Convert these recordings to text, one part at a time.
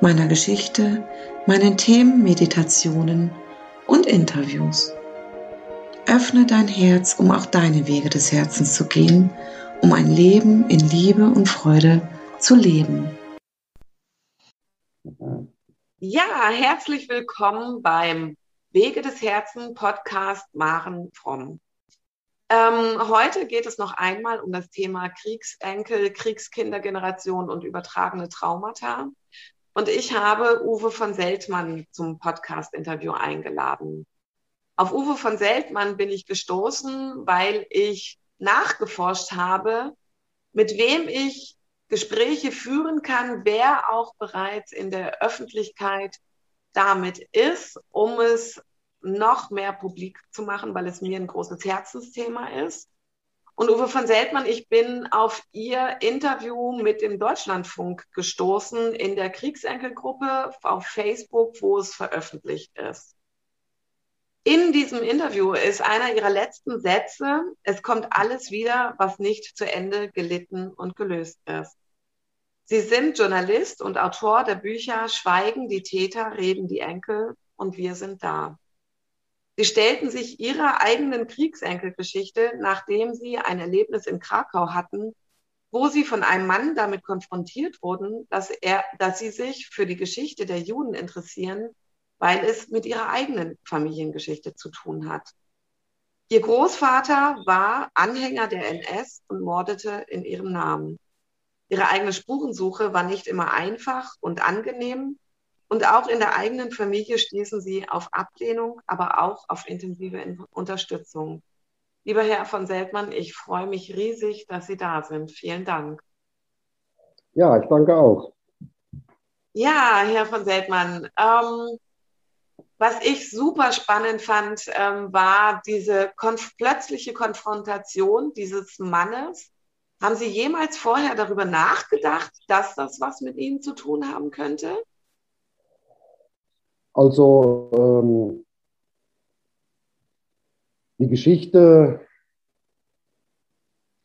meiner Geschichte, meinen Themen, Meditationen und Interviews. Öffne dein Herz, um auch deine Wege des Herzens zu gehen, um ein Leben in Liebe und Freude zu leben. Ja, herzlich willkommen beim Wege des Herzens Podcast Maren Fromm. Ähm, heute geht es noch einmal um das Thema Kriegsenkel, Kriegskindergeneration und übertragene Traumata. Und ich habe Uwe von Seltmann zum Podcast-Interview eingeladen. Auf Uwe von Seltmann bin ich gestoßen, weil ich nachgeforscht habe, mit wem ich Gespräche führen kann, wer auch bereits in der Öffentlichkeit damit ist, um es noch mehr publik zu machen, weil es mir ein großes Herzensthema ist. Und Uwe von Seltmann, ich bin auf Ihr Interview mit dem Deutschlandfunk gestoßen in der Kriegsenkelgruppe auf Facebook, wo es veröffentlicht ist. In diesem Interview ist einer Ihrer letzten Sätze, es kommt alles wieder, was nicht zu Ende gelitten und gelöst ist. Sie sind Journalist und Autor der Bücher Schweigen die Täter, reden die Enkel und wir sind da. Sie stellten sich ihrer eigenen Kriegsenkelgeschichte, nachdem sie ein Erlebnis in Krakau hatten, wo sie von einem Mann damit konfrontiert wurden, dass, er, dass sie sich für die Geschichte der Juden interessieren, weil es mit ihrer eigenen Familiengeschichte zu tun hat. Ihr Großvater war Anhänger der NS und mordete in ihrem Namen. Ihre eigene Spurensuche war nicht immer einfach und angenehm, und auch in der eigenen Familie stießen sie auf Ablehnung, aber auch auf intensive Unterstützung. Lieber Herr von Seltmann, ich freue mich riesig, dass Sie da sind. Vielen Dank. Ja, ich danke auch. Ja, Herr von Seltmann, ähm, was ich super spannend fand, ähm, war diese konf plötzliche Konfrontation dieses Mannes. Haben Sie jemals vorher darüber nachgedacht, dass das was mit Ihnen zu tun haben könnte? Also ähm, die Geschichte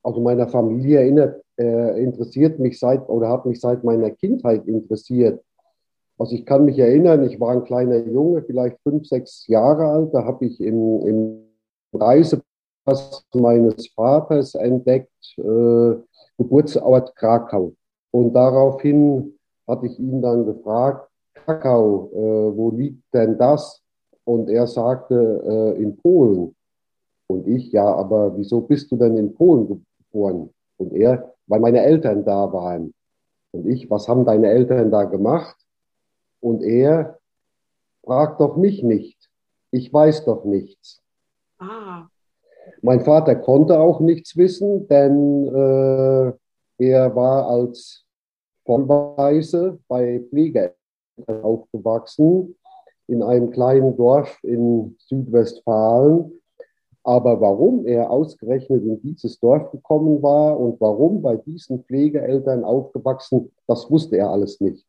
also meiner Familie erinnert, äh, interessiert mich seit oder hat mich seit meiner Kindheit interessiert. Also ich kann mich erinnern, ich war ein kleiner Junge, vielleicht fünf, sechs Jahre alt, da habe ich im, im Reisepass meines Vaters entdeckt, äh, Geburtsort Krakau. Und daraufhin hatte ich ihn dann gefragt, Kakao, äh, wo liegt denn das? Und er sagte, äh, in Polen. Und ich, ja, aber wieso bist du denn in Polen geboren? Und er, weil meine Eltern da waren. Und ich, was haben deine Eltern da gemacht? Und er, frag doch mich nicht. Ich weiß doch nichts. Ah. Mein Vater konnte auch nichts wissen, denn äh, er war als Vollweise bei Pflegeeltern aufgewachsen in einem kleinen Dorf in Südwestfalen. Aber warum er ausgerechnet in dieses Dorf gekommen war und warum bei diesen Pflegeeltern aufgewachsen, das wusste er alles nicht.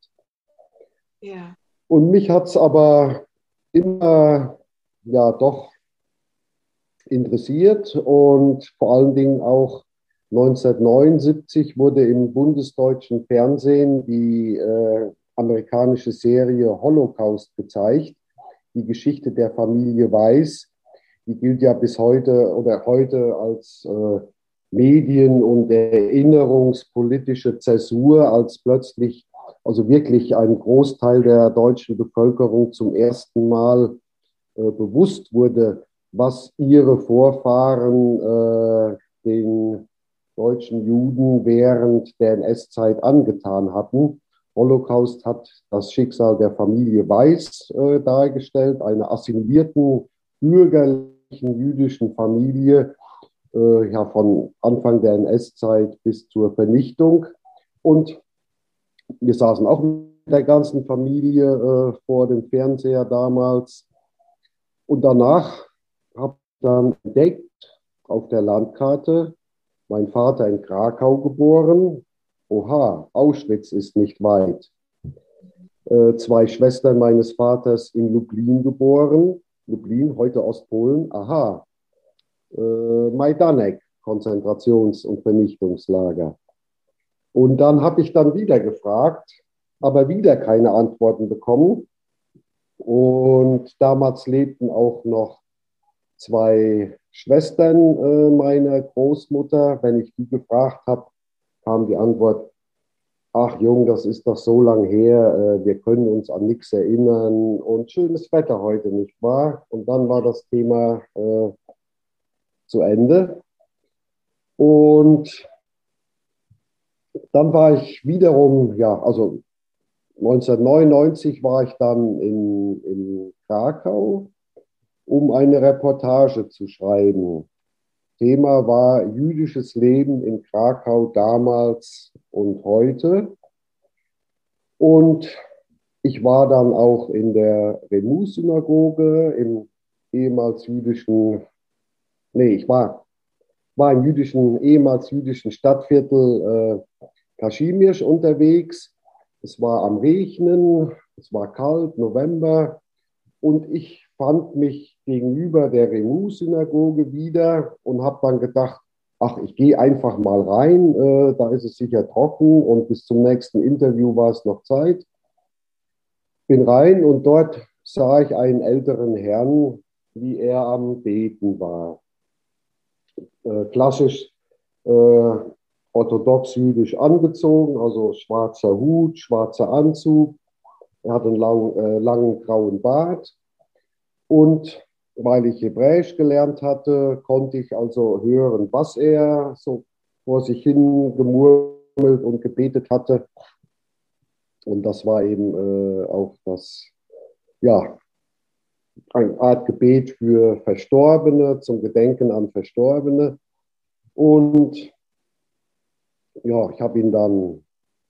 Ja. Und mich hat es aber immer ja doch interessiert und vor allen Dingen auch 1979 wurde im bundesdeutschen Fernsehen die äh, amerikanische Serie Holocaust gezeigt, die Geschichte der Familie Weiß. Die gilt ja bis heute oder heute als äh, Medien- und erinnerungspolitische Zäsur, als plötzlich also wirklich ein Großteil der deutschen Bevölkerung zum ersten Mal äh, bewusst wurde, was ihre Vorfahren äh, den deutschen Juden während der NS-Zeit angetan hatten. Holocaust hat das Schicksal der Familie Weiß äh, dargestellt, einer assimilierten bürgerlichen jüdischen Familie, äh, ja, von Anfang der NS-Zeit bis zur Vernichtung. Und wir saßen auch der ganzen Familie äh, vor dem Fernseher damals. Und danach habe ich dann entdeckt auf der Landkarte, mein Vater in Krakau geboren. Oha, Auschwitz ist nicht weit. Äh, zwei Schwestern meines Vaters in Lublin geboren. Lublin, heute Ostpolen. Aha, äh, Majdanek, Konzentrations- und Vernichtungslager. Und dann habe ich dann wieder gefragt, aber wieder keine Antworten bekommen. Und damals lebten auch noch zwei Schwestern äh, meiner Großmutter. Wenn ich die gefragt habe, kam die Antwort, ach Jung, das ist doch so lang her, äh, wir können uns an nichts erinnern und schönes Wetter heute, nicht wahr? Und dann war das Thema äh, zu Ende. Und dann war ich wiederum, ja, also 1999 war ich dann in, in Krakau, um eine Reportage zu schreiben. Thema war jüdisches Leben in Krakau damals und heute. Und ich war dann auch in der Remus-Synagoge im ehemals jüdischen, nee, ich war, war im jüdischen, ehemals jüdischen Stadtviertel äh, Kaschimirsch unterwegs es war am Regnen, es war kalt, November, und ich fand mich gegenüber der Remus-Synagoge wieder und habe dann gedacht, ach, ich gehe einfach mal rein, äh, da ist es sicher trocken und bis zum nächsten Interview war es noch Zeit. Bin rein und dort sah ich einen älteren Herrn, wie er am Beten war. Äh, klassisch äh, orthodox jüdisch angezogen, also schwarzer Hut, schwarzer Anzug. Er hat einen lang, äh, langen grauen Bart. Und weil ich Hebräisch gelernt hatte, konnte ich also hören, was er so vor sich hin gemurmelt und gebetet hatte. Und das war eben äh, auch das, ja, eine Art Gebet für Verstorbene, zum Gedenken an Verstorbene. Und ja, ich habe ihn dann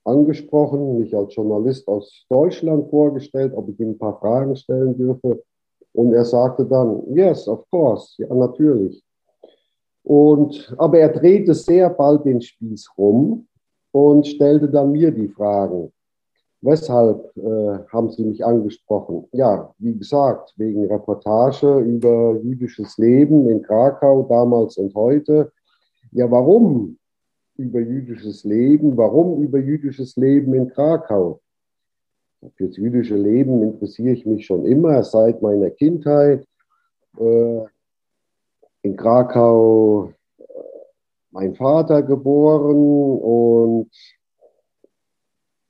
angesprochen, mich als Journalist aus Deutschland vorgestellt, ob ich ihm ein paar Fragen stellen dürfe. Und er sagte dann, yes, of course, ja, natürlich. Und, aber er drehte sehr bald den Spieß rum und stellte dann mir die Fragen. Weshalb äh, haben Sie mich angesprochen? Ja, wie gesagt, wegen Reportage über jüdisches Leben in Krakau damals und heute. Ja, warum über jüdisches Leben. Warum über jüdisches Leben in Krakau? Für das jüdische Leben interessiere ich mich schon immer, seit meiner Kindheit. Äh, in Krakau äh, mein Vater geboren und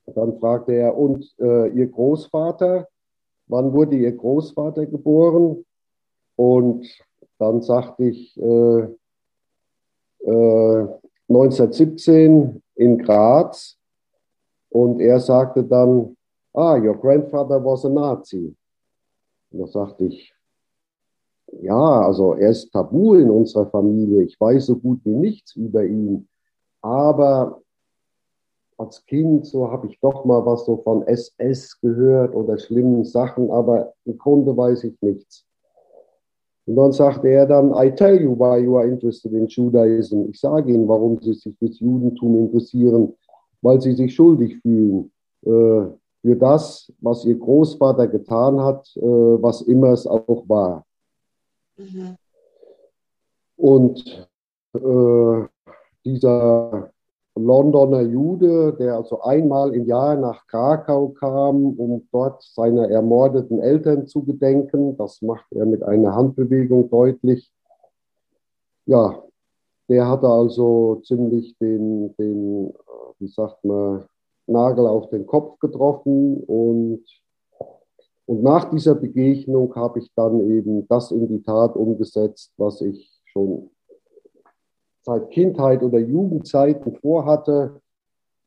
dann fragte er, und äh, Ihr Großvater, wann wurde Ihr Großvater geboren? Und dann sagte ich, äh, äh, 1917 in Graz und er sagte dann, ah, your grandfather was a Nazi. Und da sagte ich, ja, also er ist tabu in unserer Familie. Ich weiß so gut wie nichts über ihn. Aber als Kind so habe ich doch mal was so von SS gehört oder schlimmen Sachen, aber im Grunde weiß ich nichts. Und dann sagte er dann, I tell you why you are interested in Judaism. Ich sage Ihnen, warum Sie sich fürs Judentum interessieren, weil Sie sich schuldig fühlen äh, für das, was Ihr Großvater getan hat, äh, was immer es auch war. Mhm. Und äh, dieser Londoner Jude, der also einmal im Jahr nach Krakau kam, um dort seiner ermordeten Eltern zu gedenken. Das macht er mit einer Handbewegung deutlich. Ja, der hatte also ziemlich den, den wie sagt man, Nagel auf den Kopf getroffen und und nach dieser Begegnung habe ich dann eben das in die Tat umgesetzt, was ich schon seit Kindheit oder Jugendzeiten vorhatte,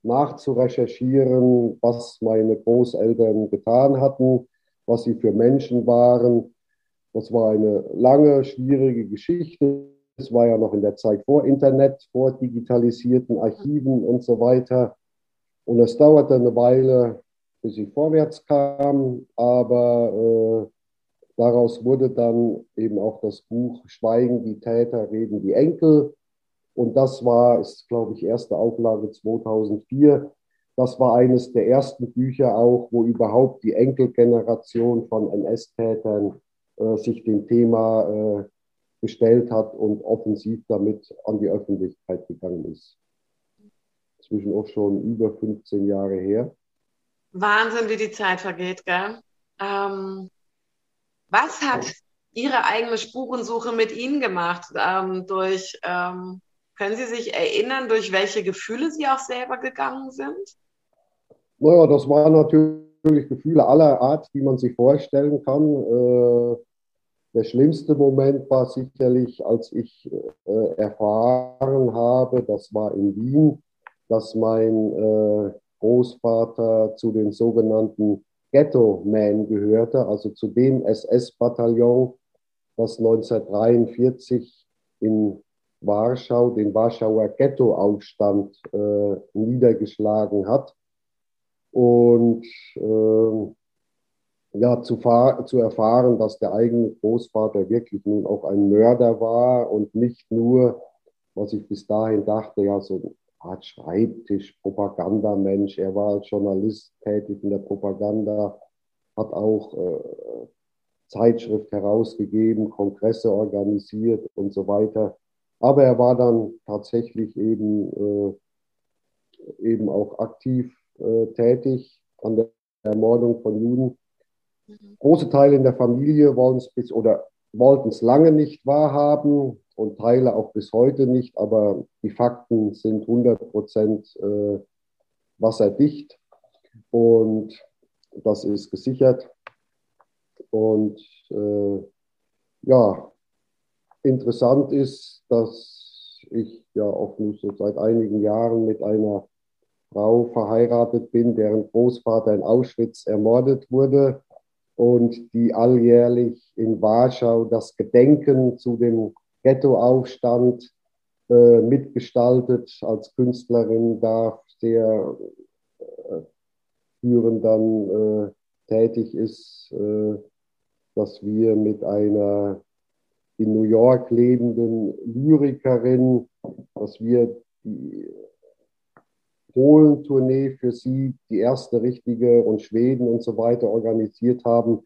nachzurecherchieren, was meine Großeltern getan hatten, was sie für Menschen waren. Das war eine lange, schwierige Geschichte. Es war ja noch in der Zeit vor Internet, vor digitalisierten Archiven und so weiter. Und es dauerte eine Weile, bis ich vorwärts kam, aber äh, daraus wurde dann eben auch das Buch Schweigen die Täter, reden die Enkel. Und das war, ist glaube ich, erste Auflage 2004. Das war eines der ersten Bücher auch, wo überhaupt die Enkelgeneration von NS-Tätern äh, sich dem Thema äh, gestellt hat und offensiv damit an die Öffentlichkeit gegangen ist. Zwischen auch schon über 15 Jahre her. Wahnsinn, wie die Zeit vergeht, gell? Ähm, was hat Ihre eigene Spurensuche mit Ihnen gemacht? Ähm, durch, ähm, können Sie sich erinnern, durch welche Gefühle Sie auch selber gegangen sind? Naja, das waren natürlich Gefühle aller Art, die man sich vorstellen kann. Äh, der schlimmste Moment war sicherlich, als ich äh, erfahren habe, das war in Wien, dass mein äh, Großvater zu den sogenannten Ghetto-Man gehörte, also zu dem SS-Bataillon, das 1943 in Warschau den Warschauer Ghetto-Aufstand äh, niedergeschlagen hat. Und äh, ja, zu, zu erfahren, dass der eigene Großvater wirklich nun auch ein Mörder war und nicht nur, was ich bis dahin dachte, ja, so Art Schreibtisch, Propagandamensch. Er war als Journalist tätig in der Propaganda, hat auch äh, Zeitschrift herausgegeben, Kongresse organisiert und so weiter. Aber er war dann tatsächlich eben, äh, eben auch aktiv äh, tätig an der Ermordung von Juden Große Teile in der Familie wollen es bis oder wollten es lange nicht wahrhaben und Teile auch bis heute nicht, aber die Fakten sind 100 Prozent äh, wasserdicht und das ist gesichert. Und äh, ja, interessant ist, dass ich ja auch nur so seit einigen Jahren mit einer Frau verheiratet bin, deren Großvater in Auschwitz ermordet wurde und die alljährlich in Warschau das Gedenken zu dem Ghettoaufstand äh, mitgestaltet. Als Künstlerin da sehr äh, führend dann äh, tätig ist, äh, dass wir mit einer in New York lebenden Lyrikerin, dass wir die Polen-Tournee für sie, die erste richtige und Schweden und so weiter organisiert haben,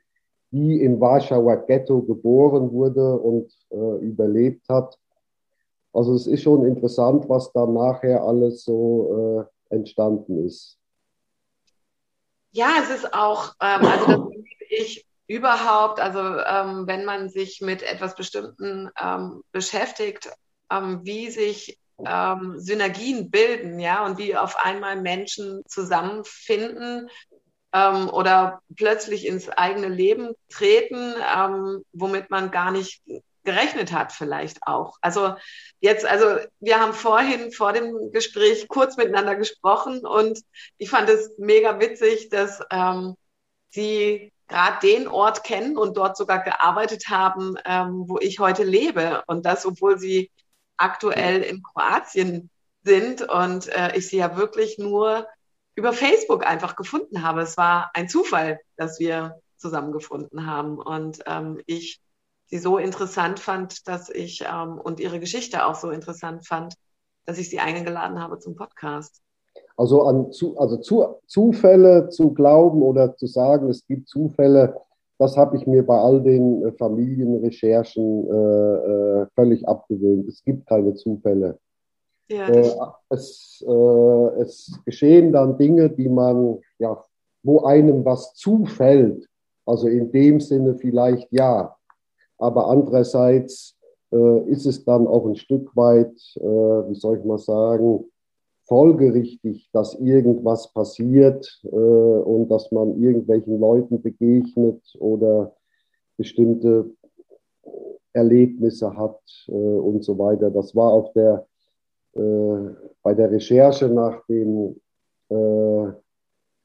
die im Warschauer Ghetto geboren wurde und äh, überlebt hat. Also es ist schon interessant, was da nachher alles so äh, entstanden ist. Ja, es ist auch, ähm, also das ich überhaupt, also ähm, wenn man sich mit etwas Bestimmten ähm, beschäftigt, ähm, wie sich ähm, Synergien bilden, ja, und wie auf einmal Menschen zusammenfinden ähm, oder plötzlich ins eigene Leben treten, ähm, womit man gar nicht gerechnet hat, vielleicht auch. Also jetzt, also wir haben vorhin vor dem Gespräch kurz miteinander gesprochen und ich fand es mega witzig, dass ähm, Sie gerade den Ort kennen und dort sogar gearbeitet haben, ähm, wo ich heute lebe. Und das, obwohl Sie aktuell in Kroatien sind und äh, ich sie ja wirklich nur über Facebook einfach gefunden habe. Es war ein Zufall, dass wir zusammengefunden haben und ähm, ich sie so interessant fand, dass ich ähm, und ihre Geschichte auch so interessant fand, dass ich sie eingeladen habe zum Podcast. Also an zu, also zu, Zufälle zu glauben oder zu sagen, es gibt Zufälle, das habe ich mir bei all den äh, Familienrecherchen äh, äh, völlig abgewöhnt. Es gibt keine Zufälle. Ja, äh, es, äh, es, geschehen dann Dinge, die man, ja, wo einem was zufällt. Also in dem Sinne vielleicht ja. Aber andererseits äh, ist es dann auch ein Stück weit, wie soll ich mal sagen, folgerichtig, dass irgendwas passiert äh, und dass man irgendwelchen Leuten begegnet oder bestimmte Erlebnisse hat äh, und so weiter. Das war auf der, äh, bei der Recherche nach dem äh,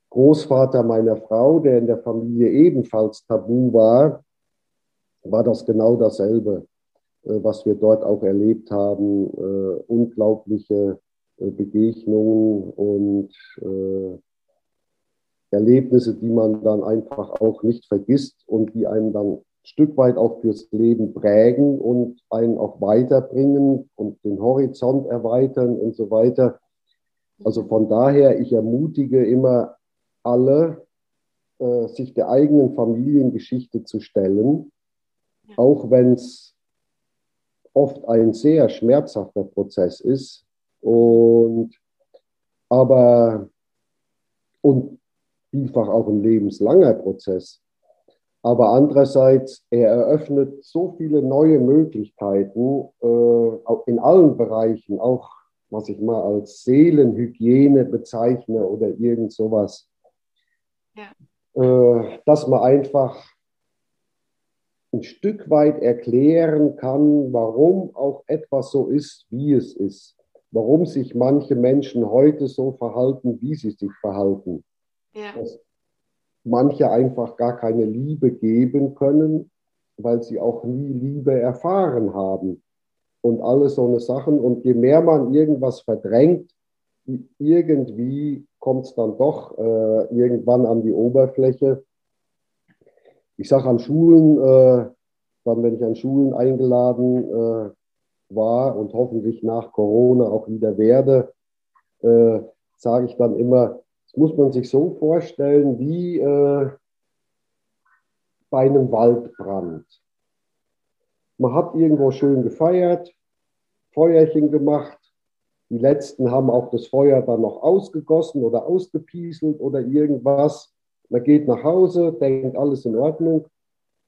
Großvater meiner Frau, der in der Familie ebenfalls tabu war, war das genau dasselbe, äh, was wir dort auch erlebt haben. Äh, unglaubliche äh, Begegnungen und äh, Erlebnisse, die man dann einfach auch nicht vergisst und die einen dann Stück weit auch fürs Leben prägen und einen auch weiterbringen und den Horizont erweitern und so weiter. Also von daher, ich ermutige immer alle, äh, sich der eigenen Familiengeschichte zu stellen, auch wenn es oft ein sehr schmerzhafter Prozess ist. Und aber und vielfach auch ein lebenslanger Prozess. Aber andererseits, er eröffnet so viele neue Möglichkeiten äh, in allen Bereichen, auch was ich mal als Seelenhygiene bezeichne oder irgend sowas, ja. äh, dass man einfach ein Stück weit erklären kann, warum auch etwas so ist, wie es ist, warum sich manche Menschen heute so verhalten, wie sie sich verhalten. Ja. Dass manche einfach gar keine Liebe geben können, weil sie auch nie Liebe erfahren haben. Und alle so eine Sachen. Und je mehr man irgendwas verdrängt, irgendwie kommt es dann doch äh, irgendwann an die Oberfläche. Ich sage an Schulen, äh, dann wenn ich an Schulen eingeladen äh, war und hoffentlich nach Corona auch wieder werde, äh, sage ich dann immer, das muss man sich so vorstellen wie äh, bei einem Waldbrand. Man hat irgendwo schön gefeiert, Feuerchen gemacht. Die letzten haben auch das Feuer dann noch ausgegossen oder ausgepieselt oder irgendwas. Man geht nach Hause, denkt alles in Ordnung.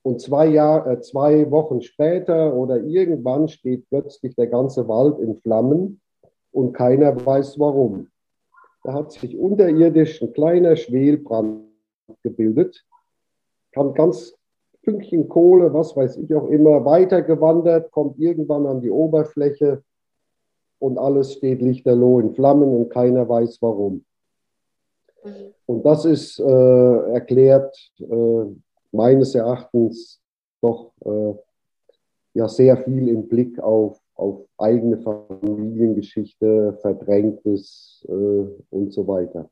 Und zwei, Jahr, äh, zwei Wochen später oder irgendwann steht plötzlich der ganze Wald in Flammen und keiner weiß warum. Da hat sich unterirdisch ein kleiner Schwelbrand gebildet, kam ganz Fünkchen Kohle, was weiß ich auch immer, weitergewandert, kommt irgendwann an die Oberfläche und alles steht lichterloh in Flammen und keiner weiß warum. Mhm. Und das ist äh, erklärt äh, meines Erachtens doch äh, ja sehr viel im Blick auf auf eigene Familiengeschichte, Verdrängtes äh, und so weiter.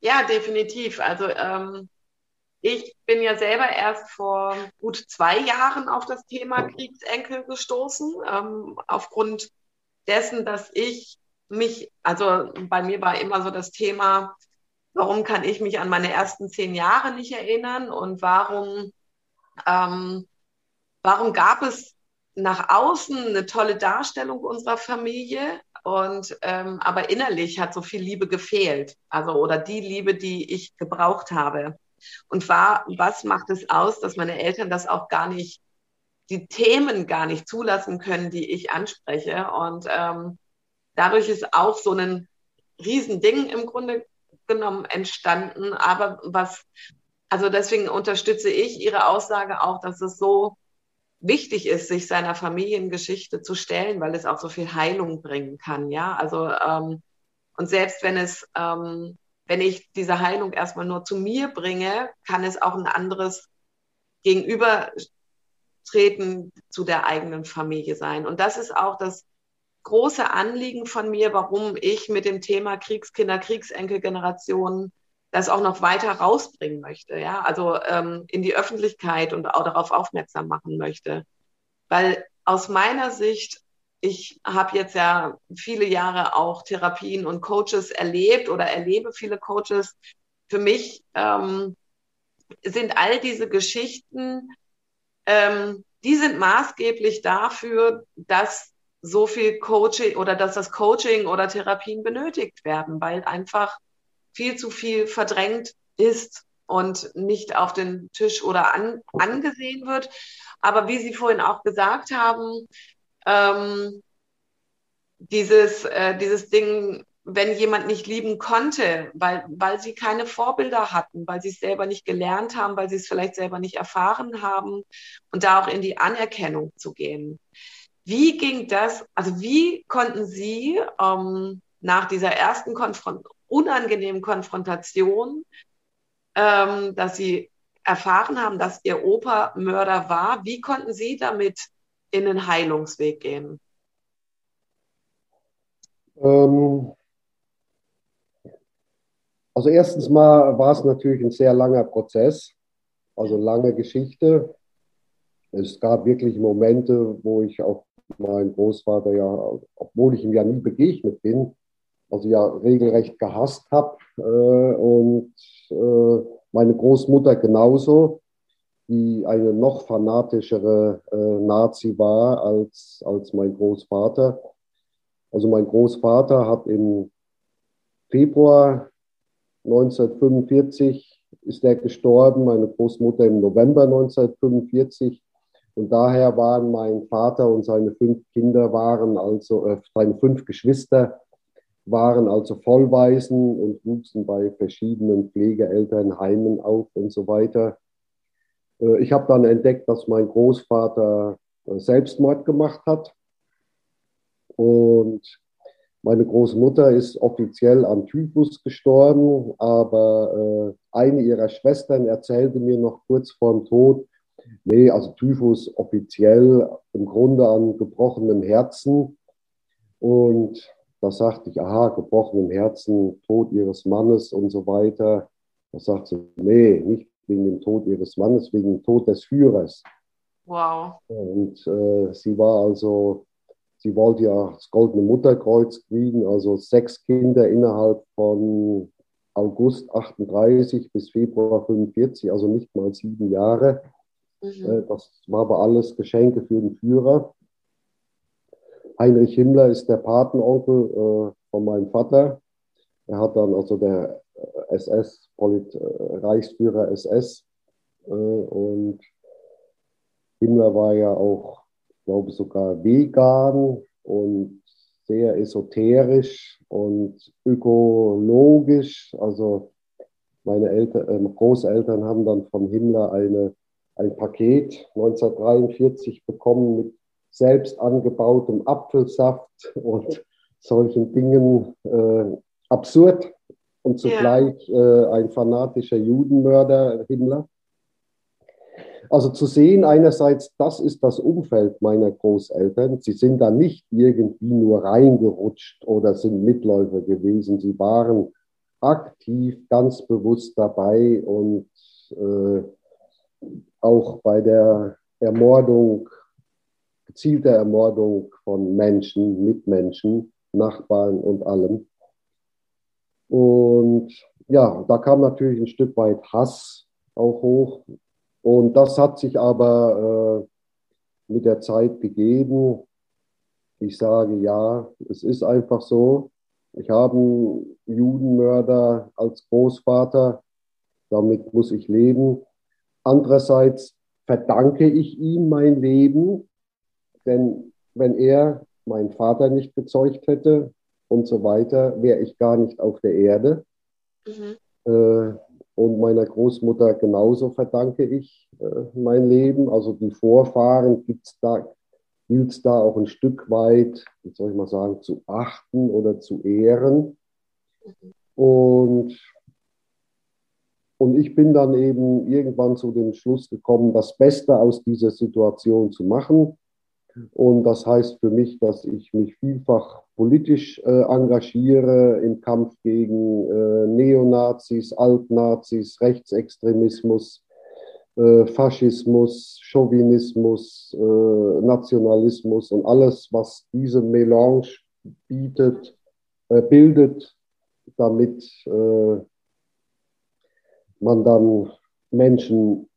Ja, definitiv. Also ähm, ich bin ja selber erst vor gut zwei Jahren auf das Thema Kriegsenkel gestoßen, ähm, aufgrund dessen, dass ich mich, also bei mir war immer so das Thema, warum kann ich mich an meine ersten zehn Jahre nicht erinnern und warum, ähm, warum gab es nach außen eine tolle Darstellung unserer Familie und ähm, aber innerlich hat so viel Liebe gefehlt, also oder die Liebe, die ich gebraucht habe. Und war, was macht es aus, dass meine Eltern das auch gar nicht, die Themen gar nicht zulassen können, die ich anspreche. Und ähm, dadurch ist auch so ein Riesending im Grunde genommen entstanden. Aber was, also deswegen unterstütze ich Ihre Aussage auch, dass es so wichtig ist, sich seiner Familiengeschichte zu stellen, weil es auch so viel Heilung bringen kann. Ja, also ähm, und selbst wenn es, ähm, wenn ich diese Heilung erstmal nur zu mir bringe, kann es auch ein anderes Gegenübertreten zu der eigenen Familie sein. Und das ist auch das große Anliegen von mir, warum ich mit dem Thema Kriegskinder, Kriegsenkelgenerationen das auch noch weiter rausbringen möchte, ja, also ähm, in die Öffentlichkeit und auch darauf aufmerksam machen möchte. Weil aus meiner Sicht, ich habe jetzt ja viele Jahre auch Therapien und Coaches erlebt oder erlebe viele Coaches. Für mich ähm, sind all diese Geschichten, ähm, die sind maßgeblich dafür, dass so viel Coaching oder dass das Coaching oder Therapien benötigt werden, weil einfach viel zu viel verdrängt ist und nicht auf den Tisch oder an, angesehen wird. Aber wie Sie vorhin auch gesagt haben, ähm, dieses, äh, dieses Ding, wenn jemand nicht lieben konnte, weil, weil sie keine Vorbilder hatten, weil sie es selber nicht gelernt haben, weil sie es vielleicht selber nicht erfahren haben und da auch in die Anerkennung zu gehen. Wie ging das, also wie konnten Sie ähm, nach dieser ersten Konfrontation, unangenehmen Konfrontation, ähm, dass Sie erfahren haben, dass Ihr Opa Mörder war. Wie konnten Sie damit in den Heilungsweg gehen? Ähm, Also erstens mal war es natürlich ein sehr langer Prozess, also lange Geschichte. Es gab wirklich Momente, wo ich auch meinen Großvater ja, obwohl ich ihm ja nie begegnet bin, also ja regelrecht gehasst habe. Äh, und äh, meine Großmutter genauso, die eine noch fanatischere äh, Nazi war als, als mein Großvater. Also mein Großvater hat im Februar 1945 ist er gestorben, meine Großmutter im November 1945. Und daher waren mein Vater und seine fünf Kinder waren also, äh, seine fünf Geschwister waren also Vollwaisen und wuchsen bei verschiedenen Pflegeelternheimen auf und so weiter. Äh, ich habe dann entdeckt, dass mein Großvater äh, Selbstmord gemacht hat. Und meine Großmutter ist offiziell an Typhus gestorben, aber äh, eine ihrer Schwestern erzählte mir noch kurz vorm Tod, nee, also Typhus offiziell im Grunde an gebrochenem Herzen. Und da sagte ich, aha, gebrochenem Herzen, Tod ihres Mannes und so weiter. Da sagt sie, nee, nicht wegen dem Tod ihres Mannes, wegen dem Tod des Führers. Wow. Und äh, sie war also, sie wollte ja das Goldene Mutterkreuz kriegen, also sechs Kinder innerhalb von August 38 bis Februar 45, also nicht mal sieben Jahre. Mhm. Äh, das war aber alles Geschenke für den Führer. Heinrich Himmler ist der Patenonkel äh, von meinem Vater. Er hat dann also der SS, Polit, äh, Reichsführer SS. Äh, und Himmler war ja auch, glaube ich, sogar vegan und sehr esoterisch und ökologisch. Also meine Eltern, äh, Großeltern haben dann von Himmler eine, ein Paket 1943 bekommen mit selbst angebautem Apfelsaft und solchen Dingen äh, absurd und zugleich ja. äh, ein fanatischer Judenmörder Himmler. Also zu sehen einerseits, das ist das Umfeld meiner Großeltern. Sie sind da nicht irgendwie nur reingerutscht oder sind Mitläufer gewesen. Sie waren aktiv, ganz bewusst dabei und äh, auch bei der Ermordung gezielte Ermordung von Menschen, Mitmenschen, Nachbarn und allem. Und ja, da kam natürlich ein Stück weit Hass auch hoch. Und das hat sich aber äh, mit der Zeit gegeben. Ich sage ja, es ist einfach so. Ich habe einen Judenmörder als Großvater. Damit muss ich leben. Andererseits verdanke ich ihm mein Leben, denn wenn er meinen Vater nicht gezeugt hätte und so weiter, wäre ich gar nicht auf der Erde. Mhm. Äh, und meiner Großmutter genauso verdanke ich äh, mein Leben. Also die Vorfahren gibt es da, gilt da auch ein Stück weit, wie soll ich mal sagen, zu achten oder zu ehren. Mhm. Und, und ich bin dann eben irgendwann zu dem Schluss gekommen, das Beste aus dieser Situation zu machen und das heißt für mich, dass ich mich vielfach politisch äh, engagiere im Kampf gegen äh, Neonazis, Altnazis, Rechtsextremismus, äh, Faschismus, Chauvinismus, äh, Nationalismus und alles, was diese Melange bietet, äh, bildet, damit äh, man dann Menschen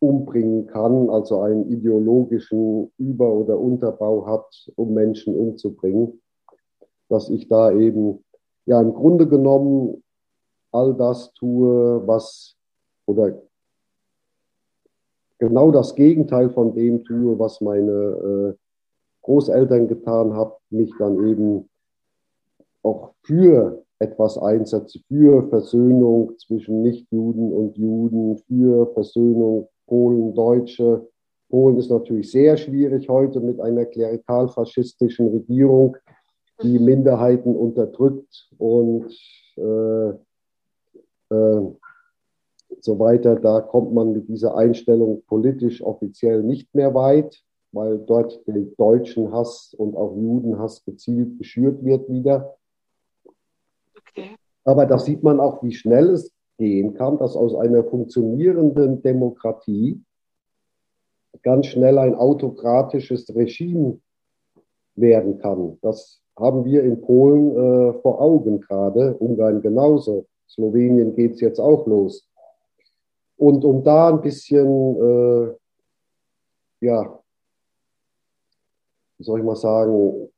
umbringen kann, also einen ideologischen Über- oder Unterbau hat, um Menschen umzubringen, dass ich da eben ja im Grunde genommen all das tue, was oder genau das Gegenteil von dem tue, was meine äh, Großeltern getan haben, mich dann eben auch für etwas einsetze, für Versöhnung zwischen Nichtjuden und Juden, für Versöhnung Polen, Deutsche. Polen ist natürlich sehr schwierig heute mit einer klerikal-faschistischen Regierung, die. Minderheiten unterdrückt und äh, äh, so weiter. Da kommt man mit dieser Einstellung politisch offiziell nicht mehr weit, weil dort der deutschen Hass und auch Judenhass gezielt geschürt wird wieder. Okay. Aber da sieht man auch, wie schnell es gehen kann, dass aus einer funktionierenden Demokratie ganz schnell ein autokratisches Regime werden kann. Das haben wir in Polen äh, vor Augen gerade, Ungarn genauso. Slowenien geht es jetzt auch los. Und um da ein bisschen, äh, ja, wie soll ich mal sagen,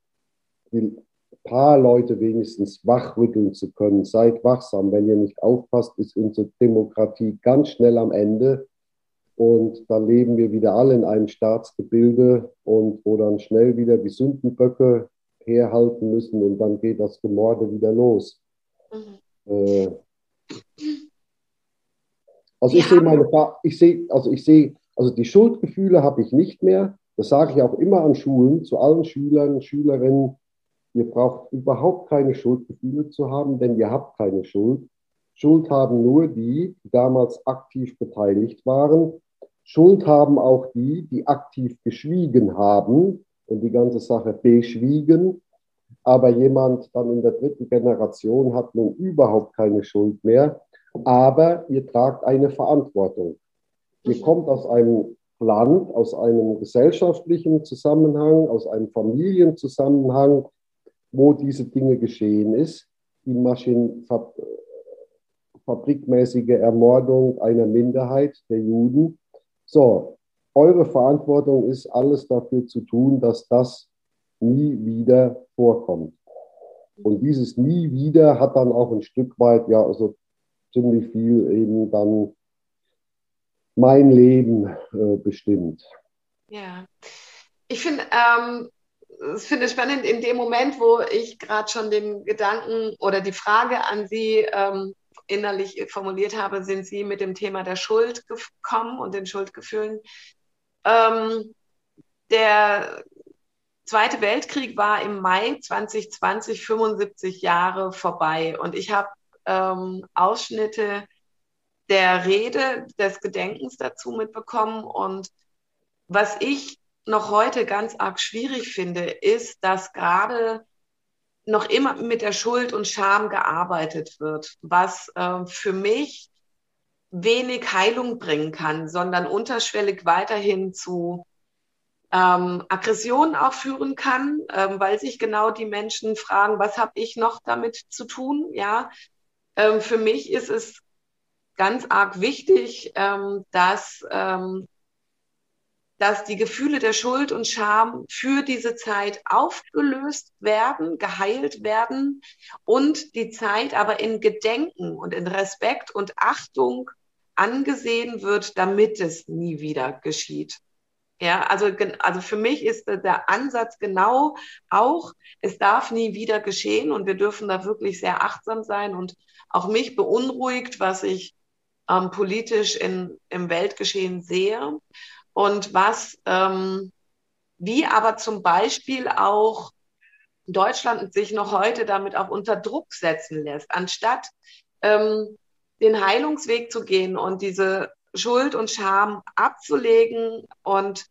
die paar Leute wenigstens wachrütteln zu können. Seid wachsam. Wenn ihr nicht aufpasst, ist unsere Demokratie ganz schnell am Ende. Und dann leben wir wieder alle in einem Staatsgebilde und wo dann schnell wieder die Sündenböcke herhalten müssen und dann geht das Gemorde wieder los. Mhm. Äh, also ich sehe meine, ich sehe, also ich sehe, also die Schuldgefühle habe ich nicht mehr. Das sage ich auch immer an Schulen, zu allen Schülern, Schülerinnen. Ihr braucht überhaupt keine Schuldgefühle zu haben, denn ihr habt keine Schuld. Schuld haben nur die, die damals aktiv beteiligt waren. Schuld haben auch die, die aktiv geschwiegen haben und die ganze Sache beschwiegen. Aber jemand dann in der dritten Generation hat nun überhaupt keine Schuld mehr. Aber ihr tragt eine Verantwortung. Ihr kommt aus einem Land, aus einem gesellschaftlichen Zusammenhang, aus einem Familienzusammenhang, wo diese Dinge geschehen ist. Die Maschinenfabrikmäßige Ermordung einer Minderheit der Juden. So, eure Verantwortung ist, alles dafür zu tun, dass das nie wieder vorkommt. Und dieses nie wieder hat dann auch ein Stück weit, ja, also ziemlich viel eben dann mein Leben äh, bestimmt. Ja, ich finde, ähm, ich finde es spannend, in dem Moment, wo ich gerade schon den Gedanken oder die Frage an Sie ähm, innerlich formuliert habe, sind Sie mit dem Thema der Schuld gekommen und den Schuldgefühlen. Ähm, der Zweite Weltkrieg war im Mai 2020 75 Jahre vorbei und ich habe ähm, Ausschnitte der Rede, des Gedenkens dazu mitbekommen und was ich noch heute ganz arg schwierig finde, ist, dass gerade noch immer mit der Schuld und Scham gearbeitet wird, was äh, für mich wenig Heilung bringen kann, sondern unterschwellig weiterhin zu ähm, Aggressionen auch führen kann, ähm, weil sich genau die Menschen fragen, was habe ich noch damit zu tun? Ja, ähm, für mich ist es ganz arg wichtig, ähm, dass ähm, dass die Gefühle der Schuld und Scham für diese Zeit aufgelöst werden, geheilt werden und die Zeit aber in Gedenken und in Respekt und Achtung angesehen wird, damit es nie wieder geschieht. Ja, also, also für mich ist der Ansatz genau auch, es darf nie wieder geschehen und wir dürfen da wirklich sehr achtsam sein und auch mich beunruhigt, was ich ähm, politisch in, im Weltgeschehen sehe und was, ähm, wie aber zum Beispiel auch Deutschland sich noch heute damit auch unter Druck setzen lässt, anstatt ähm, den Heilungsweg zu gehen und diese Schuld und Scham abzulegen und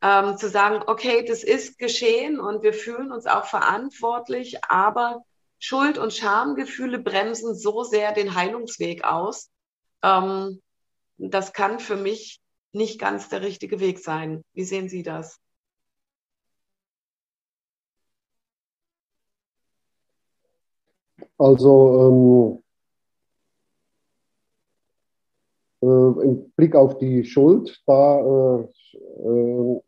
ähm, zu sagen, okay, das ist geschehen und wir fühlen uns auch verantwortlich, aber Schuld- und Schamgefühle bremsen so sehr den Heilungsweg aus. Ähm, das kann für mich nicht ganz der richtige Weg sein. Wie sehen Sie das? Also ähm, äh, im Blick auf die Schuld, da äh, äh,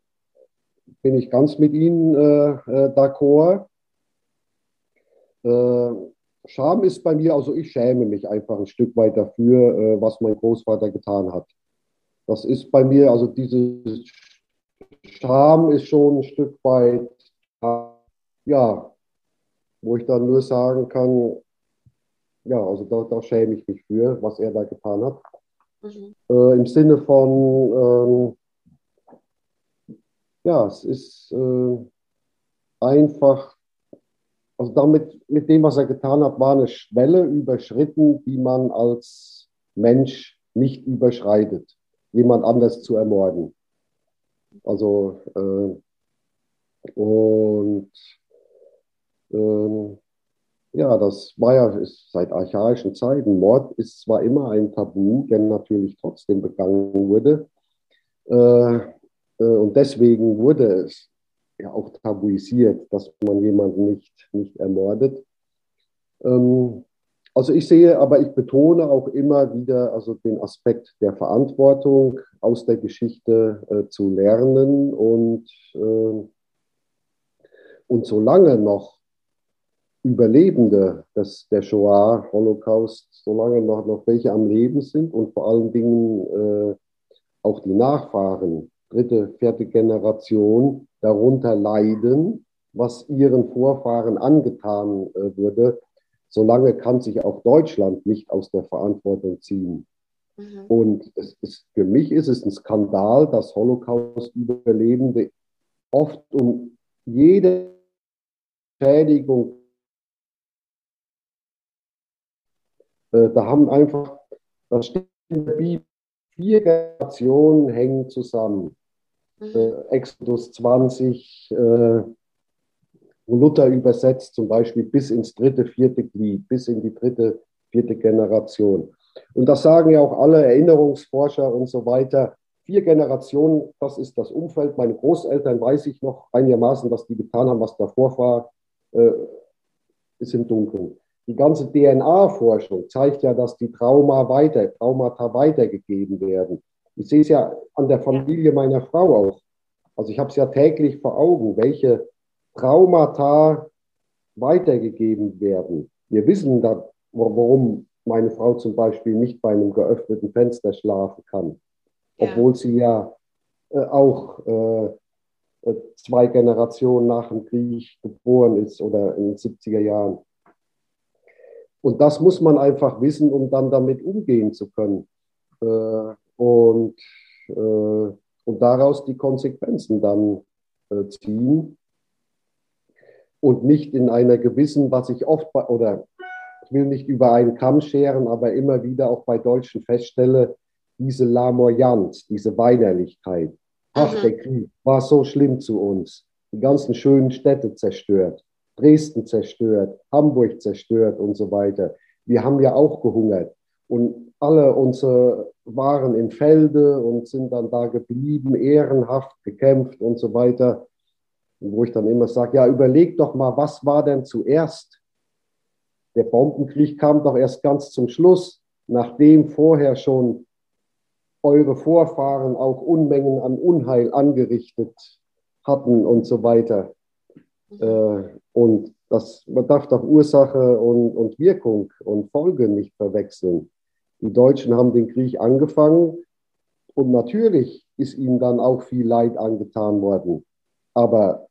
bin ich ganz mit Ihnen äh, äh, d'accord. Äh, Scham ist bei mir, also ich schäme mich einfach ein Stück weit dafür, was mein Großvater getan hat. Das ist bei mir, also diese Scham ist schon ein Stück weit, ja, wo ich dann nur sagen kann, ja, also da, da schäme ich mich für, was er da getan hat. Mhm. Äh, Im Sinne von, ähm, ja, es ist äh, einfach, also damit, mit dem, was er getan hat, war eine Schwelle überschritten, die man als Mensch nicht überschreitet jemand anders zu ermorden. Also äh, und äh, ja, das war ja seit archaischen Zeiten. Mord ist zwar immer ein Tabu, der natürlich trotzdem begangen wurde. Äh, äh, und deswegen wurde es ja auch tabuisiert, dass man jemanden nicht, nicht ermordet. Ähm, also ich sehe, aber ich betone auch immer wieder also den Aspekt der Verantwortung aus der Geschichte äh, zu lernen und, äh, und solange noch Überlebende des, der Shoah, Holocaust, solange noch, noch welche am Leben sind und vor allen Dingen äh, auch die Nachfahren, dritte, vierte Generation, darunter leiden, was ihren Vorfahren angetan äh, wurde, solange kann sich auch Deutschland nicht aus der Verantwortung ziehen. Mhm. Und es ist, für mich ist es ein Skandal, dass Holocaust-Überlebende oft um jede Schädigung, äh, da haben einfach, das steht in der Bibel, vier Generationen hängen zusammen. Mhm. Äh, Exodus 20, äh, Luther übersetzt zum Beispiel bis ins dritte, vierte Glied, bis in die dritte, vierte Generation. Und das sagen ja auch alle Erinnerungsforscher und so weiter. Vier Generationen, das ist das Umfeld. Meine Großeltern weiß ich noch einigermaßen, was die getan haben, was davor war, äh, ist im Dunkeln. Die ganze DNA-Forschung zeigt ja, dass die Trauma weiter, Traumata weitergegeben werden. Ich sehe es ja an der Familie meiner Frau auch. Also ich habe es ja täglich vor Augen, welche Traumata weitergegeben werden. Wir wissen, da, warum meine Frau zum Beispiel nicht bei einem geöffneten Fenster schlafen kann, ja. obwohl sie ja äh, auch äh, äh zwei Generationen nach dem Krieg geboren ist oder in den 70er Jahren. Und das muss man einfach wissen, um dann damit umgehen zu können. Äh, und, äh, und daraus die Konsequenzen dann äh, ziehen und nicht in einer gewissen, was ich oft bei, oder ich will nicht über einen Kamm scheren, aber immer wieder auch bei Deutschen feststelle, diese Lamoyanz, diese Weinerlichkeit. Ach, mhm. der Krieg war so schlimm zu uns. Die ganzen schönen Städte zerstört, Dresden zerstört, Hamburg zerstört und so weiter. Wir haben ja auch gehungert. Und alle unsere waren in Felde und sind dann da geblieben, ehrenhaft gekämpft und so weiter wo ich dann immer sage, ja, überleg doch mal, was war denn zuerst? Der Bombenkrieg kam doch erst ganz zum Schluss, nachdem vorher schon eure Vorfahren auch Unmengen an Unheil angerichtet hatten und so weiter. Äh, und das, man darf doch Ursache und, und Wirkung und Folge nicht verwechseln. Die Deutschen haben den Krieg angefangen und natürlich ist ihnen dann auch viel Leid angetan worden. Aber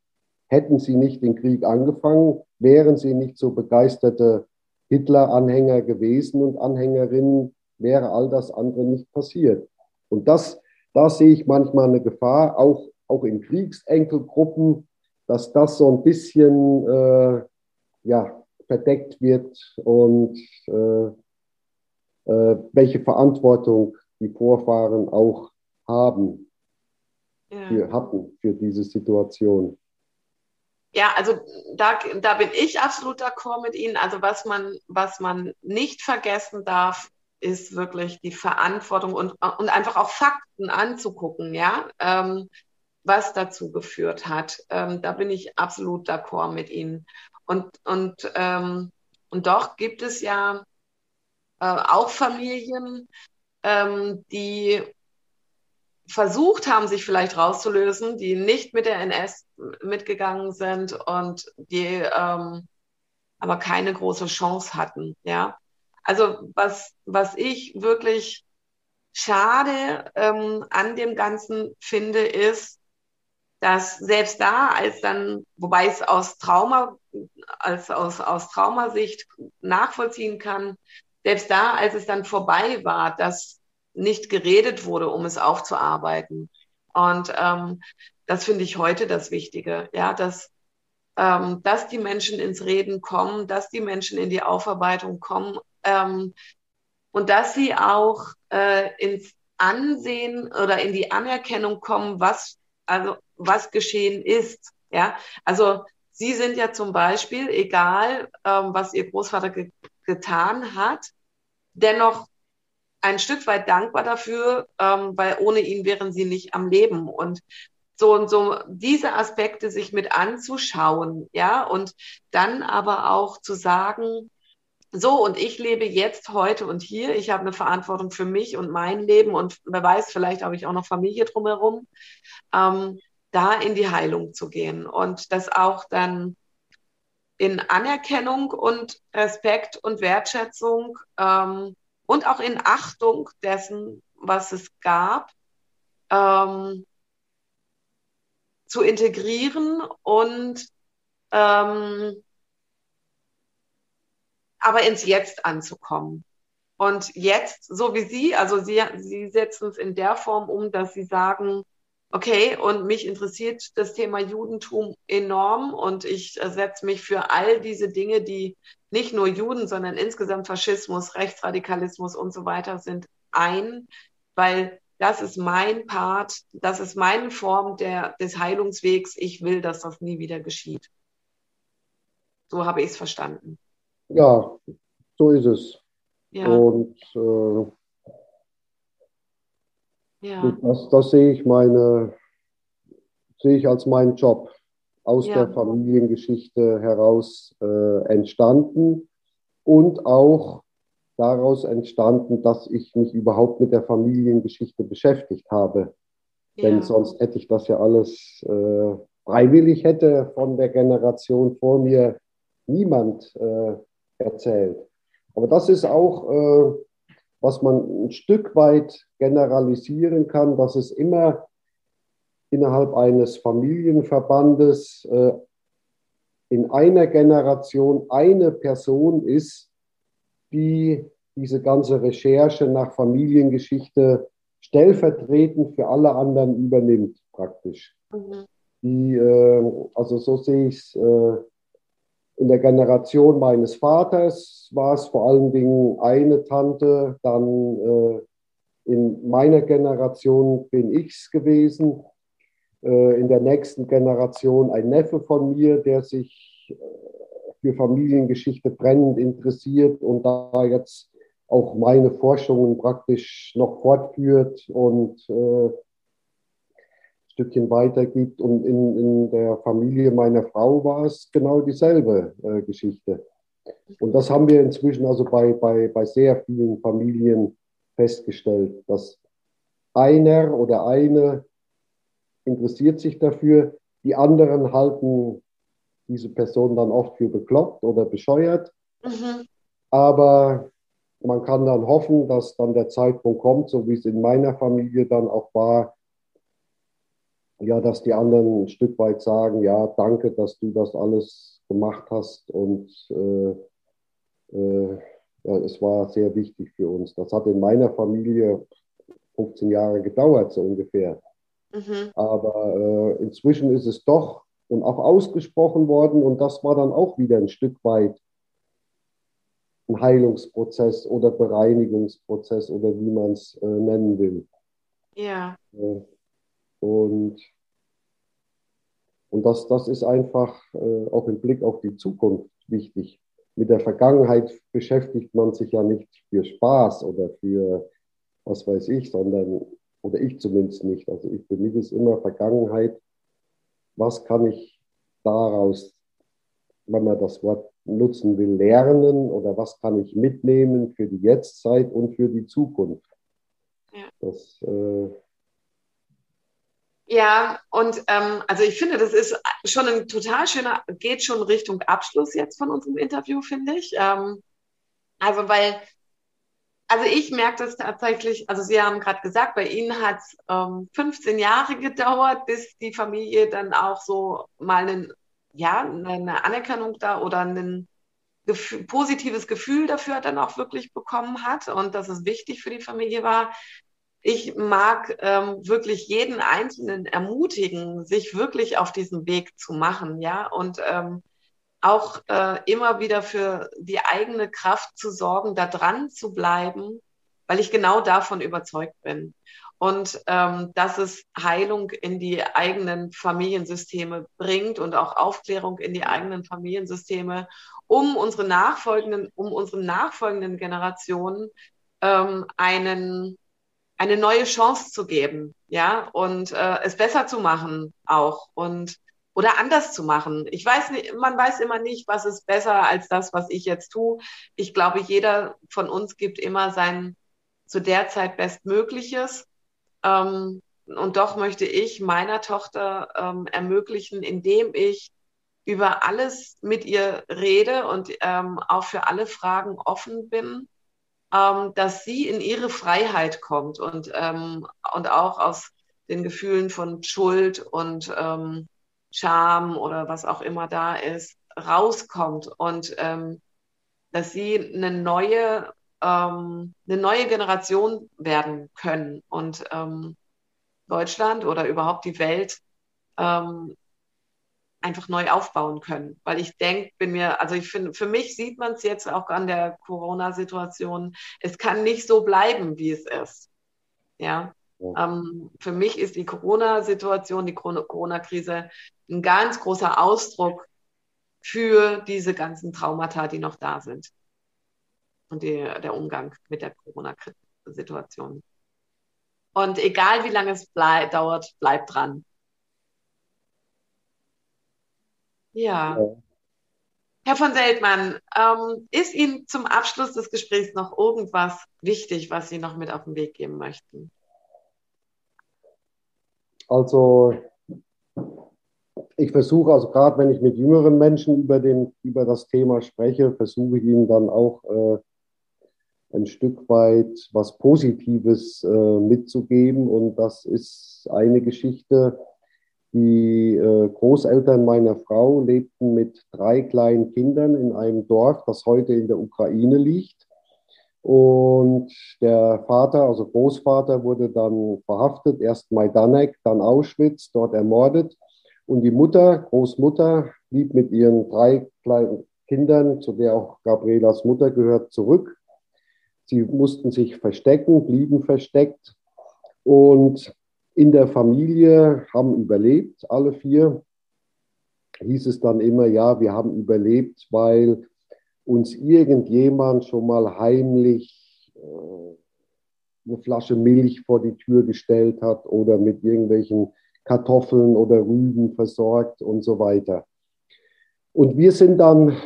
Hätten sie nicht den Krieg angefangen, wären sie nicht so begeisterte Hitler-Anhänger gewesen und Anhängerinnen, wäre all das andere nicht passiert. Und das, da sehe ich manchmal eine Gefahr, auch, auch in Kriegsenkelgruppen, dass das so ein bisschen äh, ja, verdeckt wird und äh, äh, welche Verantwortung die Vorfahren auch haben, ja. für, hatten für diese Situation. Ja, also da, da bin ich absolut d'accord mit Ihnen. Also was man, was man nicht vergessen darf, ist wirklich die Verantwortung und, und einfach auch Fakten anzugucken, ja, ähm, was dazu geführt hat. Ähm, da bin ich absolut d'accord mit Ihnen. Und, und, ähm, und doch gibt es ja äh, auch Familien, ähm, die versucht haben, sich vielleicht rauszulösen, die nicht mit der NS mitgegangen sind und die ähm, aber keine große Chance hatten. Ja, also was was ich wirklich schade ähm, an dem Ganzen finde, ist, dass selbst da, als dann, wobei es aus Trauma, als aus, aus Traumasicht nachvollziehen kann, selbst da, als es dann vorbei war, dass nicht geredet wurde, um es aufzuarbeiten. Und ähm, das finde ich heute das Wichtige, ja, dass, ähm, dass die Menschen ins Reden kommen, dass die Menschen in die Aufarbeitung kommen ähm, und dass sie auch äh, ins Ansehen oder in die Anerkennung kommen, was, also, was geschehen ist. Ja, also Sie sind ja zum Beispiel, egal ähm, was Ihr Großvater ge getan hat, dennoch ein Stück weit dankbar dafür, ähm, weil ohne ihn wären Sie nicht am Leben. Und so und so diese Aspekte sich mit anzuschauen, ja, und dann aber auch zu sagen, so und ich lebe jetzt, heute und hier. Ich habe eine Verantwortung für mich und mein Leben und wer weiß, vielleicht habe ich auch noch Familie drumherum, ähm, da in die Heilung zu gehen und das auch dann in Anerkennung und Respekt und Wertschätzung ähm, und auch in Achtung dessen, was es gab, ähm, zu integrieren und ähm, aber ins Jetzt anzukommen. Und jetzt, so wie Sie, also Sie, Sie setzen es in der Form um, dass Sie sagen, okay, und mich interessiert das Thema Judentum enorm und ich setze mich für all diese Dinge, die nicht nur Juden, sondern insgesamt Faschismus, Rechtsradikalismus und so weiter sind, ein, weil das ist mein Part, das ist meine Form der, des Heilungswegs. Ich will, dass das nie wieder geschieht. So habe ich es verstanden. Ja, so ist es. Ja. Und äh, ja. das, das sehe ich meine, sehe ich als meinen Job aus ja. der Familiengeschichte heraus äh, entstanden und auch daraus entstanden, dass ich mich überhaupt mit der Familiengeschichte beschäftigt habe. Ja. Denn sonst hätte ich das ja alles äh, freiwillig hätte von der Generation vor mir niemand äh, erzählt. Aber das ist auch, äh, was man ein Stück weit generalisieren kann, dass es immer innerhalb eines Familienverbandes äh, in einer Generation eine Person ist, die diese ganze Recherche nach Familiengeschichte stellvertretend für alle anderen übernimmt, praktisch. Mhm. Die, äh, also so sehe ich es äh, in der Generation meines Vaters, war es vor allen Dingen eine Tante, dann äh, in meiner Generation bin ich es gewesen, äh, in der nächsten Generation ein Neffe von mir, der sich äh, für Familiengeschichte brennend interessiert und da jetzt auch meine Forschungen praktisch noch fortführt und äh, Stückchen weitergibt. Und in, in der Familie meiner Frau war es genau dieselbe äh, Geschichte. Und das haben wir inzwischen also bei, bei, bei sehr vielen Familien festgestellt, dass einer oder eine interessiert sich dafür, die anderen halten diese Person dann oft für bekloppt oder bescheuert. Mhm. Aber man kann dann hoffen, dass dann der Zeitpunkt kommt, so wie es in meiner Familie dann auch war, ja, dass die anderen ein Stück weit sagen, ja, danke, dass du das alles gemacht hast und äh, äh, ja, es war sehr wichtig für uns. Das hat in meiner Familie 15 Jahre gedauert, so ungefähr. Mhm. Aber äh, inzwischen ist es doch und auch ausgesprochen worden. Und das war dann auch wieder ein Stück weit ein Heilungsprozess oder Bereinigungsprozess oder wie man es äh, nennen will. Ja. Und und das, das ist einfach äh, auch im Blick auf die Zukunft wichtig. Mit der Vergangenheit beschäftigt man sich ja nicht für Spaß oder für was weiß ich, sondern, oder ich zumindest nicht. Also ich, für mich ist immer Vergangenheit was kann ich daraus, wenn man das Wort nutzen will, lernen oder was kann ich mitnehmen für die Jetztzeit und für die Zukunft. Ja. Das, äh ja, und ähm, also ich finde, das ist schon ein total schöner, geht schon Richtung Abschluss jetzt von unserem Interview, finde ich. Ähm, also weil also ich merke das tatsächlich, also Sie haben gerade gesagt, bei Ihnen hat es ähm, 15 Jahre gedauert, bis die Familie dann auch so mal einen, ja, eine Anerkennung da oder ein Gefühl, positives Gefühl dafür dann auch wirklich bekommen hat und dass es wichtig für die Familie war. Ich mag ähm, wirklich jeden Einzelnen ermutigen, sich wirklich auf diesen Weg zu machen, ja, und ähm, auch äh, immer wieder für die eigene Kraft zu sorgen, da dran zu bleiben, weil ich genau davon überzeugt bin. Und ähm, dass es Heilung in die eigenen Familiensysteme bringt und auch Aufklärung in die eigenen Familiensysteme, um unsere nachfolgenden, um unseren nachfolgenden Generationen ähm, einen, eine neue Chance zu geben, ja, und äh, es besser zu machen auch und oder anders zu machen. Ich weiß nicht, man weiß immer nicht, was ist besser als das, was ich jetzt tue. Ich glaube, jeder von uns gibt immer sein zu der Zeit Bestmögliches. Ähm, und doch möchte ich meiner Tochter ähm, ermöglichen, indem ich über alles mit ihr rede und ähm, auch für alle Fragen offen bin, ähm, dass sie in ihre Freiheit kommt und, ähm, und auch aus den Gefühlen von Schuld und ähm, Scham oder was auch immer da ist, rauskommt und ähm, dass sie eine neue, ähm, eine neue Generation werden können und ähm, Deutschland oder überhaupt die Welt einfach neu aufbauen können. Weil ich denke, bin mir, also ich finde, für mich sieht man es jetzt auch an der Corona-Situation, es kann nicht so bleiben, wie es ist. Ja. ja. Ähm, für mich ist die Corona-Situation, die Corona-Krise ein ganz großer Ausdruck für diese ganzen Traumata, die noch da sind. Und die, der Umgang mit der Corona-Situation. Und egal wie lange es blei dauert, bleibt dran. Ja. ja. Herr von Seltmann, ähm, ist Ihnen zum Abschluss des Gesprächs noch irgendwas wichtig, was Sie noch mit auf den Weg geben möchten? Also ich versuche, also gerade wenn ich mit jüngeren Menschen über, den, über das Thema spreche, versuche ich ihnen dann auch äh, ein Stück weit was Positives äh, mitzugeben. Und das ist eine Geschichte, die äh, Großeltern meiner Frau lebten mit drei kleinen Kindern in einem Dorf, das heute in der Ukraine liegt. Und der Vater, also Großvater, wurde dann verhaftet, erst Majdanek, dann Auschwitz, dort ermordet. Und die Mutter, Großmutter, blieb mit ihren drei kleinen Kindern, zu der auch Gabrielas Mutter gehört, zurück. Sie mussten sich verstecken, blieben versteckt und in der Familie haben überlebt, alle vier. Hieß es dann immer, ja, wir haben überlebt, weil uns irgendjemand schon mal heimlich äh, eine Flasche Milch vor die Tür gestellt hat oder mit irgendwelchen Kartoffeln oder Rüben versorgt und so weiter. Und wir sind dann,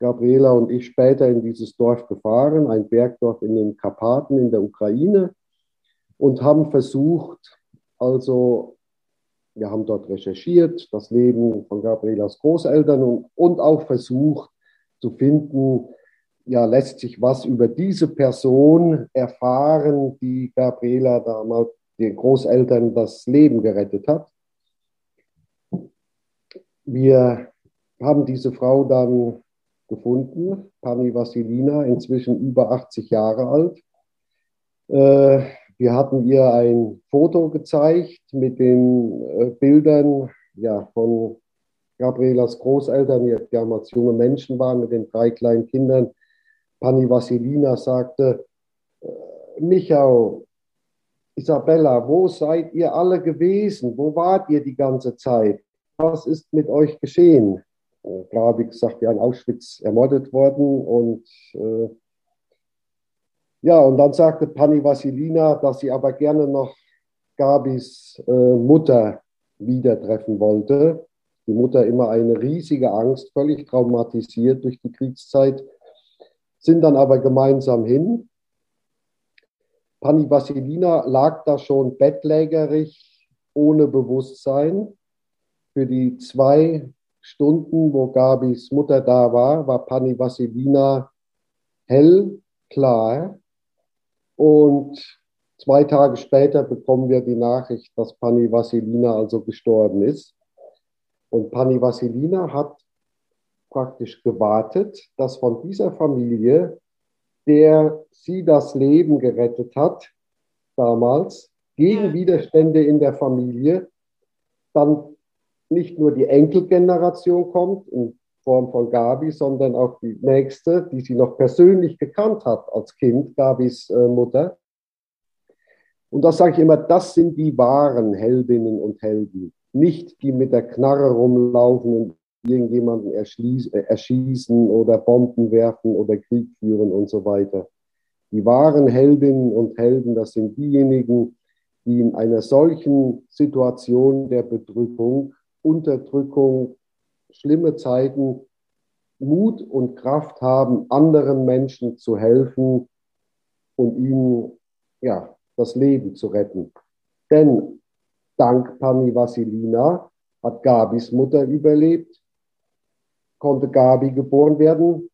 Gabriela und ich, später in dieses Dorf gefahren, ein Bergdorf in den Karpaten in der Ukraine, und haben versucht, also wir haben dort recherchiert, das Leben von Gabrielas Großeltern und, und auch versucht zu finden, ja, lässt sich was über diese Person erfahren, die Gabriela damals den Großeltern das Leben gerettet hat. Wir haben diese Frau dann gefunden, Pani Vassilina, inzwischen über 80 Jahre alt. Äh, wir hatten ihr ein Foto gezeigt mit den äh, Bildern ja, von Gabrielas Großeltern, die damals junge Menschen waren mit den drei kleinen Kindern. Pani Vassilina sagte, äh, Michau, Isabella, wo seid ihr alle gewesen? Wo wart ihr die ganze Zeit? Was ist mit euch geschehen? Äh, klar, wie gesagt, ja in Auschwitz ermordet worden. Und äh, ja, und dann sagte Pani Vassilina, dass sie aber gerne noch Gabis äh, Mutter wieder treffen wollte. Die Mutter immer eine riesige Angst, völlig traumatisiert durch die Kriegszeit, sind dann aber gemeinsam hin Pani Vassilina lag da schon bettlägerig, ohne Bewusstsein. Für die zwei Stunden, wo Gabis Mutter da war, war Pani Vassilina hell, klar. Und zwei Tage später bekommen wir die Nachricht, dass Pani Vassilina also gestorben ist. Und Pani Vassilina hat praktisch gewartet, dass von dieser Familie der sie das Leben gerettet hat, damals, gegen. Widerstände in der Familie, dann nicht nur die Enkelgeneration kommt, in Form von Gabi, sondern auch die nächste, die sie noch persönlich gekannt hat als Kind, Gabis äh, Mutter. Und das sage ich immer, das sind die wahren Heldinnen und Helden. Nicht die mit der Knarre rumlaufen und irgendjemanden äh, erschießen oder Bomben werfen oder Krieg führen und so weiter. Die wahren Heldinnen und Helden, das sind diejenigen, die in einer solchen Situation der Bedrückung, Unterdrückung, schlimme Zeiten Mut und Kraft haben, anderen Menschen zu helfen und ihnen ja, das Leben zu retten. Denn dank Pani Vassilina hat Gabis Mutter überlebt, konnte Gabi geboren werden,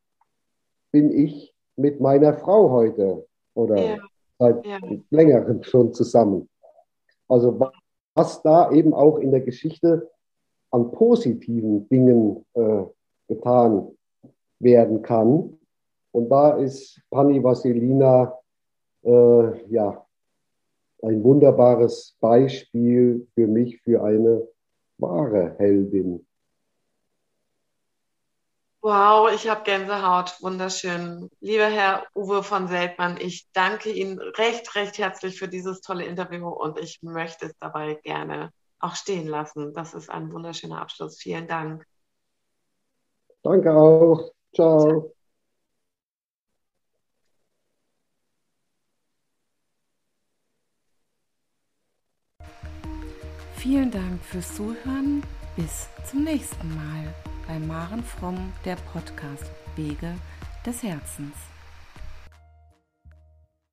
bin ich mit meiner Frau heute oder ja. seit ja. längerem schon zusammen. Also was da eben auch in der Geschichte an positiven Dingen äh, getan werden kann. Und da ist Pani Vassilina äh, ja, ein wunderbares Beispiel für mich, für eine wahre Heldin. Wow, ich habe Gänsehaut. Wunderschön. Lieber Herr Uwe von Seltmann, ich danke Ihnen recht, recht herzlich für dieses tolle Interview und ich möchte es dabei gerne auch stehen lassen. Das ist ein wunderschöner Abschluss. Vielen Dank. Danke auch. Ciao. Vielen Dank fürs Zuhören. Bis zum nächsten Mal bei Maren Fromm, der Podcast Wege des Herzens.